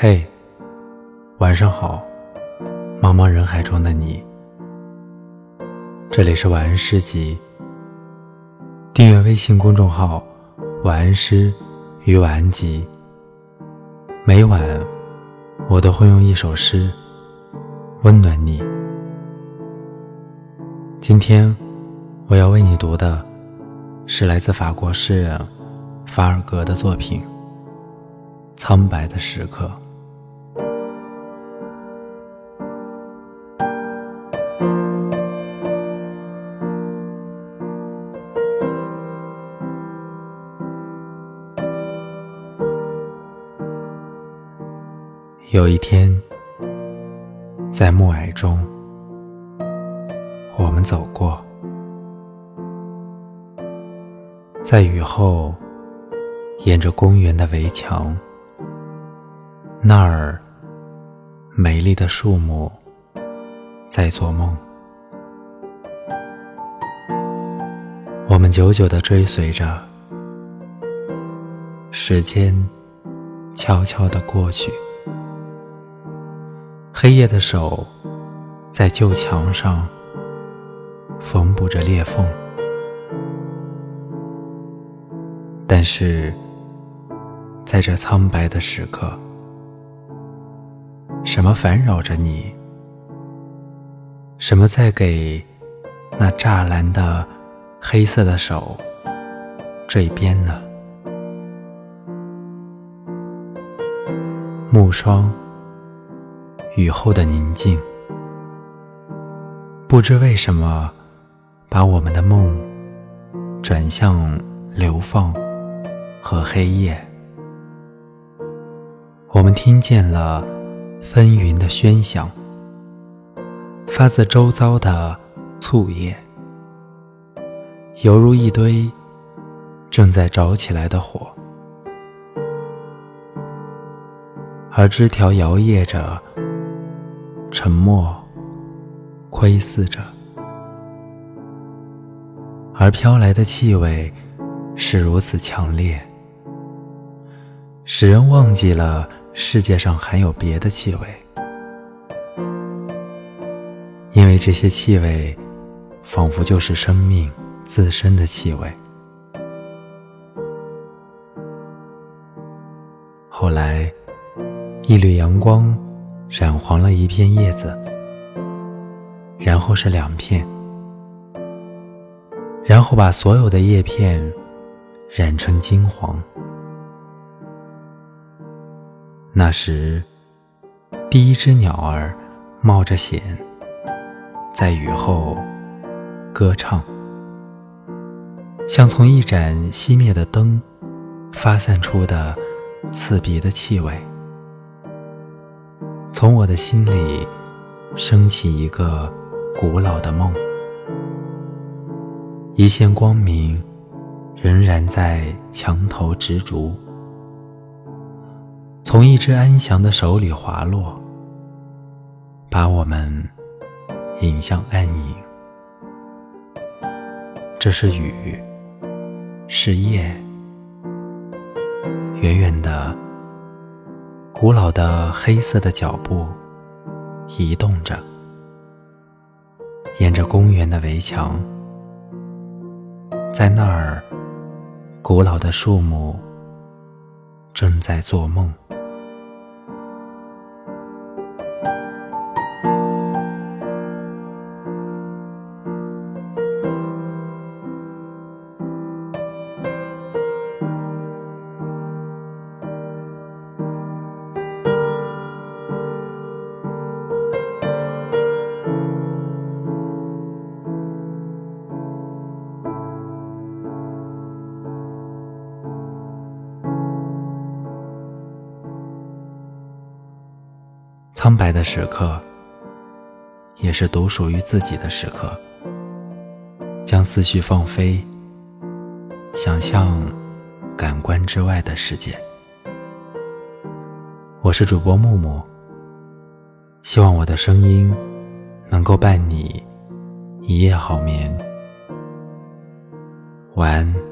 嘿，晚上好，茫茫人海中的你。这里是晚安诗集。订阅微信公众号“晚安诗与晚安集”，每晚我都会用一首诗温暖你。今天我要为你读的是来自法国诗人法尔格的作品《苍白的时刻》。有一天，在暮霭中，我们走过，在雨后，沿着公园的围墙，那儿美丽的树木在做梦。我们久久的追随着，时间悄悄的过去。黑夜的手，在旧墙上缝补着裂缝，但是，在这苍白的时刻，什么烦扰着你？什么在给那栅栏的黑色的手缀边呢？木霜。雨后的宁静，不知为什么，把我们的梦转向流放和黑夜。我们听见了纷纭的喧响，发自周遭的簇叶，犹如一堆正在着起来的火，而枝条摇曳着。沉默，窥视着，而飘来的气味是如此强烈，使人忘记了世界上还有别的气味，因为这些气味仿佛就是生命自身的气味。后来，一缕阳光。染黄了一片叶子，然后是两片，然后把所有的叶片染成金黄。那时，第一只鸟儿冒着险，在雨后歌唱，像从一盏熄灭的灯发散出的刺鼻的气味。从我的心里升起一个古老的梦，一线光明仍然在墙头执着，从一只安详的手里滑落，把我们引向暗影。这是雨，是夜，远远的。古老的黑色的脚步移动着，沿着公园的围墙，在那儿，古老的树木正在做梦。苍白的时刻，也是独属于自己的时刻。将思绪放飞，想象感官之外的世界。我是主播木木，希望我的声音能够伴你一夜好眠。晚安。